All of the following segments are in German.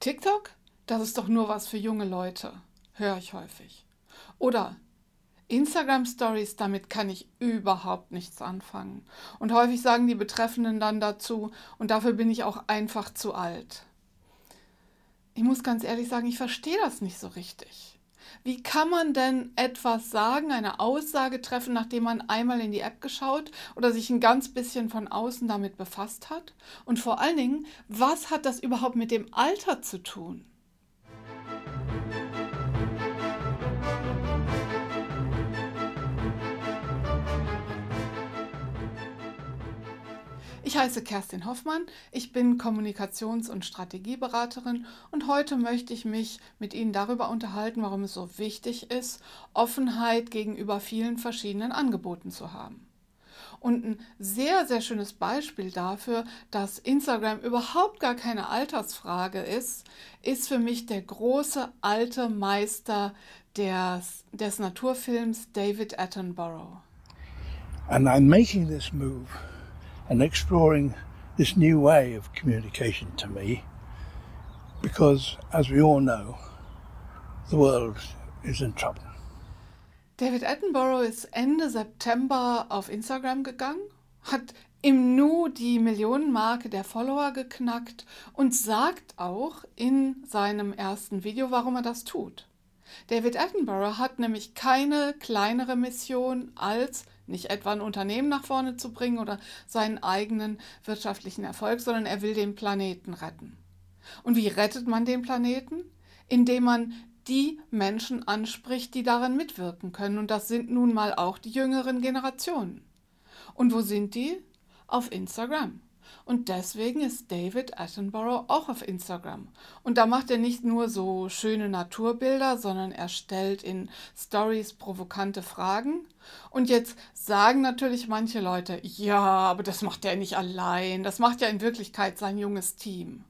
TikTok, das ist doch nur was für junge Leute, höre ich häufig. Oder Instagram Stories, damit kann ich überhaupt nichts anfangen. Und häufig sagen die Betreffenden dann dazu, und dafür bin ich auch einfach zu alt. Ich muss ganz ehrlich sagen, ich verstehe das nicht so richtig. Wie kann man denn etwas sagen, eine Aussage treffen, nachdem man einmal in die App geschaut oder sich ein ganz bisschen von außen damit befasst hat? Und vor allen Dingen, was hat das überhaupt mit dem Alter zu tun? Ich heiße Kerstin Hoffmann, ich bin Kommunikations- und Strategieberaterin und heute möchte ich mich mit Ihnen darüber unterhalten, warum es so wichtig ist, Offenheit gegenüber vielen verschiedenen Angeboten zu haben. Und ein sehr, sehr schönes Beispiel dafür, dass Instagram überhaupt gar keine Altersfrage ist, ist für mich der große alte Meister des, des Naturfilms David Attenborough. And I'm making this move and exploring this new way of communication to me because, as we all know, the world is in trouble. David Attenborough ist Ende September auf Instagram gegangen, hat im Nu die Millionenmarke der Follower geknackt und sagt auch in seinem ersten Video, warum er das tut. David Attenborough hat nämlich keine kleinere Mission als nicht etwa ein Unternehmen nach vorne zu bringen oder seinen eigenen wirtschaftlichen Erfolg, sondern er will den Planeten retten. Und wie rettet man den Planeten? Indem man die Menschen anspricht, die daran mitwirken können. Und das sind nun mal auch die jüngeren Generationen. Und wo sind die? Auf Instagram. Und deswegen ist David Attenborough auch auf Instagram. Und da macht er nicht nur so schöne Naturbilder, sondern er stellt in Stories provokante Fragen. Und jetzt sagen natürlich manche Leute, ja, aber das macht er nicht allein, das macht ja in Wirklichkeit sein junges Team.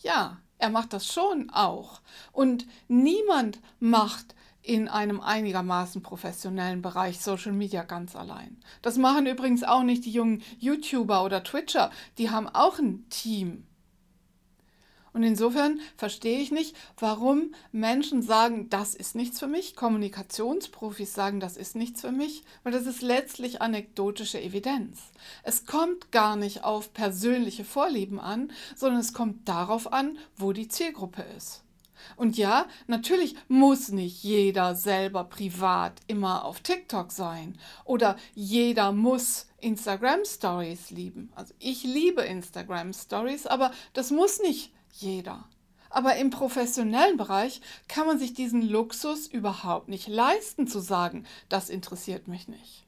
Ja, er macht das schon auch. Und niemand macht in einem einigermaßen professionellen Bereich Social Media ganz allein. Das machen übrigens auch nicht die jungen YouTuber oder Twitcher, die haben auch ein Team. Und insofern verstehe ich nicht, warum Menschen sagen, das ist nichts für mich, Kommunikationsprofis sagen, das ist nichts für mich, weil das ist letztlich anekdotische Evidenz. Es kommt gar nicht auf persönliche Vorlieben an, sondern es kommt darauf an, wo die Zielgruppe ist. Und ja, natürlich muss nicht jeder selber privat immer auf TikTok sein oder jeder muss Instagram Stories lieben. Also ich liebe Instagram Stories, aber das muss nicht jeder. Aber im professionellen Bereich kann man sich diesen Luxus überhaupt nicht leisten zu sagen, das interessiert mich nicht.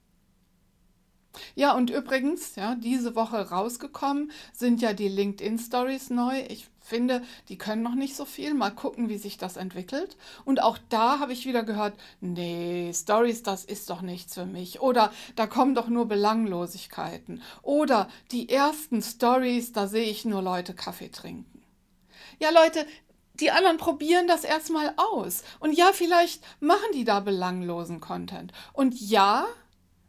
Ja, und übrigens, ja, diese Woche rausgekommen sind ja die LinkedIn Stories neu. Ich finde, die können noch nicht so viel. Mal gucken, wie sich das entwickelt. Und auch da habe ich wieder gehört, nee, Stories, das ist doch nichts für mich. Oder da kommen doch nur Belanglosigkeiten. Oder die ersten Stories, da sehe ich nur Leute Kaffee trinken. Ja, Leute, die anderen probieren das erstmal aus. Und ja, vielleicht machen die da belanglosen Content. Und ja,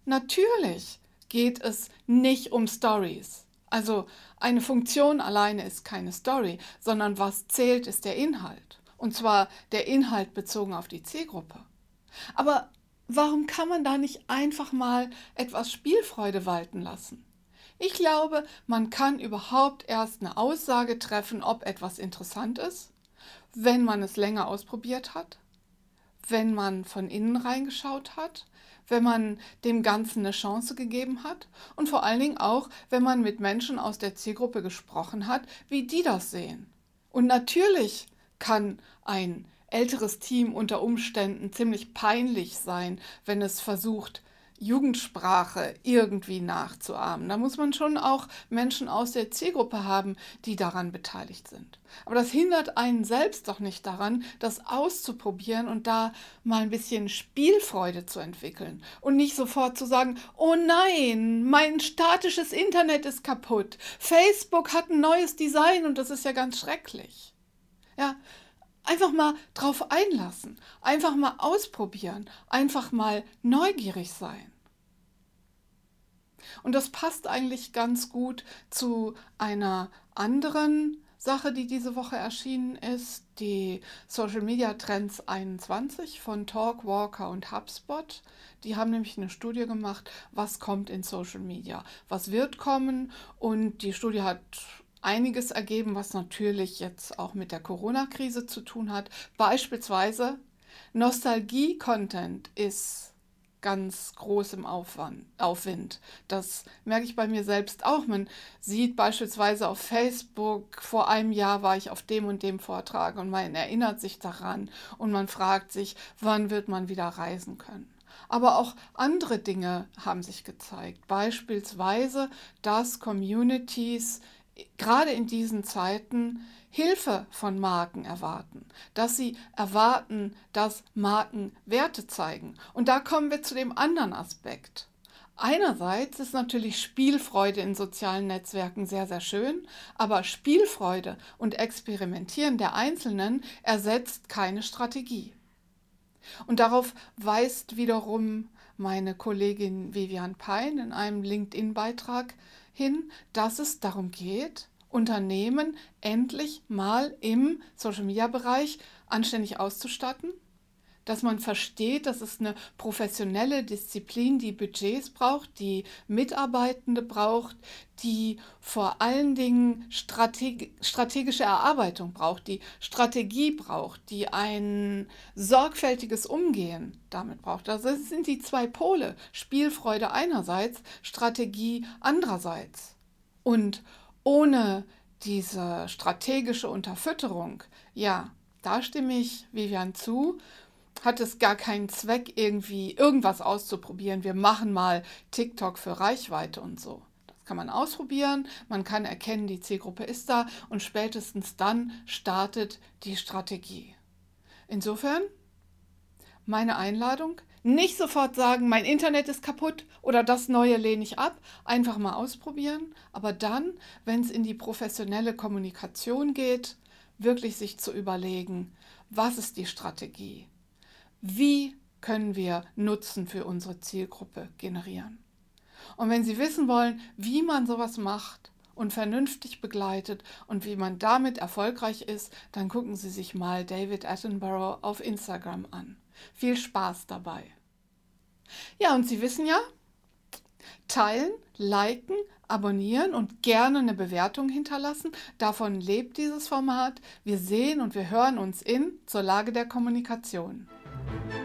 natürlich geht es nicht um Stories. Also eine Funktion alleine ist keine Story, sondern was zählt, ist der Inhalt. Und zwar der Inhalt bezogen auf die Zielgruppe. Aber warum kann man da nicht einfach mal etwas Spielfreude walten lassen? Ich glaube, man kann überhaupt erst eine Aussage treffen, ob etwas interessant ist, wenn man es länger ausprobiert hat, wenn man von innen reingeschaut hat, wenn man dem Ganzen eine Chance gegeben hat und vor allen Dingen auch, wenn man mit Menschen aus der Zielgruppe gesprochen hat, wie die das sehen. Und natürlich kann ein älteres Team unter Umständen ziemlich peinlich sein, wenn es versucht, Jugendsprache irgendwie nachzuahmen. Da muss man schon auch Menschen aus der Zielgruppe haben, die daran beteiligt sind. Aber das hindert einen selbst doch nicht daran, das auszuprobieren und da mal ein bisschen Spielfreude zu entwickeln und nicht sofort zu sagen, oh nein, mein statisches Internet ist kaputt. Facebook hat ein neues Design und das ist ja ganz schrecklich. Ja, Einfach mal drauf einlassen, einfach mal ausprobieren, einfach mal neugierig sein. Und das passt eigentlich ganz gut zu einer anderen Sache, die diese Woche erschienen ist, die Social Media Trends 21 von Talkwalker und HubSpot. Die haben nämlich eine Studie gemacht, was kommt in Social Media, was wird kommen. Und die Studie hat einiges ergeben, was natürlich jetzt auch mit der Corona-Krise zu tun hat. Beispielsweise Nostalgie-Content ist ganz großem Aufwand, Aufwind. Das merke ich bei mir selbst auch. Man sieht beispielsweise auf Facebook, vor einem Jahr war ich auf dem und dem Vortrag und man erinnert sich daran und man fragt sich, wann wird man wieder reisen können. Aber auch andere Dinge haben sich gezeigt. Beispielsweise, dass Communities gerade in diesen Zeiten Hilfe von Marken erwarten, dass sie erwarten, dass Marken Werte zeigen. Und da kommen wir zu dem anderen Aspekt. Einerseits ist natürlich Spielfreude in sozialen Netzwerken sehr, sehr schön, aber Spielfreude und Experimentieren der Einzelnen ersetzt keine Strategie. Und darauf weist wiederum meine Kollegin Vivian Pein in einem LinkedIn-Beitrag hin, dass es darum geht, Unternehmen endlich mal im Social-Media-Bereich anständig auszustatten, dass man versteht, dass es eine professionelle Disziplin, die Budgets braucht, die Mitarbeitende braucht, die vor allen Dingen Strateg strategische Erarbeitung braucht, die Strategie braucht, die ein sorgfältiges Umgehen damit braucht. Also es sind die zwei Pole, Spielfreude einerseits, Strategie andererseits. Und ohne diese strategische Unterfütterung, ja, da stimme ich Vivian zu, hat es gar keinen Zweck, irgendwie irgendwas auszuprobieren. Wir machen mal TikTok für Reichweite und so. Das kann man ausprobieren, man kann erkennen, die Zielgruppe ist da und spätestens dann startet die Strategie. Insofern meine Einladung, nicht sofort sagen, mein Internet ist kaputt oder das neue lehne ich ab, einfach mal ausprobieren, aber dann, wenn es in die professionelle Kommunikation geht, wirklich sich zu überlegen, was ist die Strategie? Wie können wir Nutzen für unsere Zielgruppe generieren? Und wenn Sie wissen wollen, wie man sowas macht und vernünftig begleitet und wie man damit erfolgreich ist, dann gucken Sie sich mal David Attenborough auf Instagram an. Viel Spaß dabei. Ja, und Sie wissen ja, teilen, liken, abonnieren und gerne eine Bewertung hinterlassen. Davon lebt dieses Format. Wir sehen und wir hören uns in zur Lage der Kommunikation. Thank you.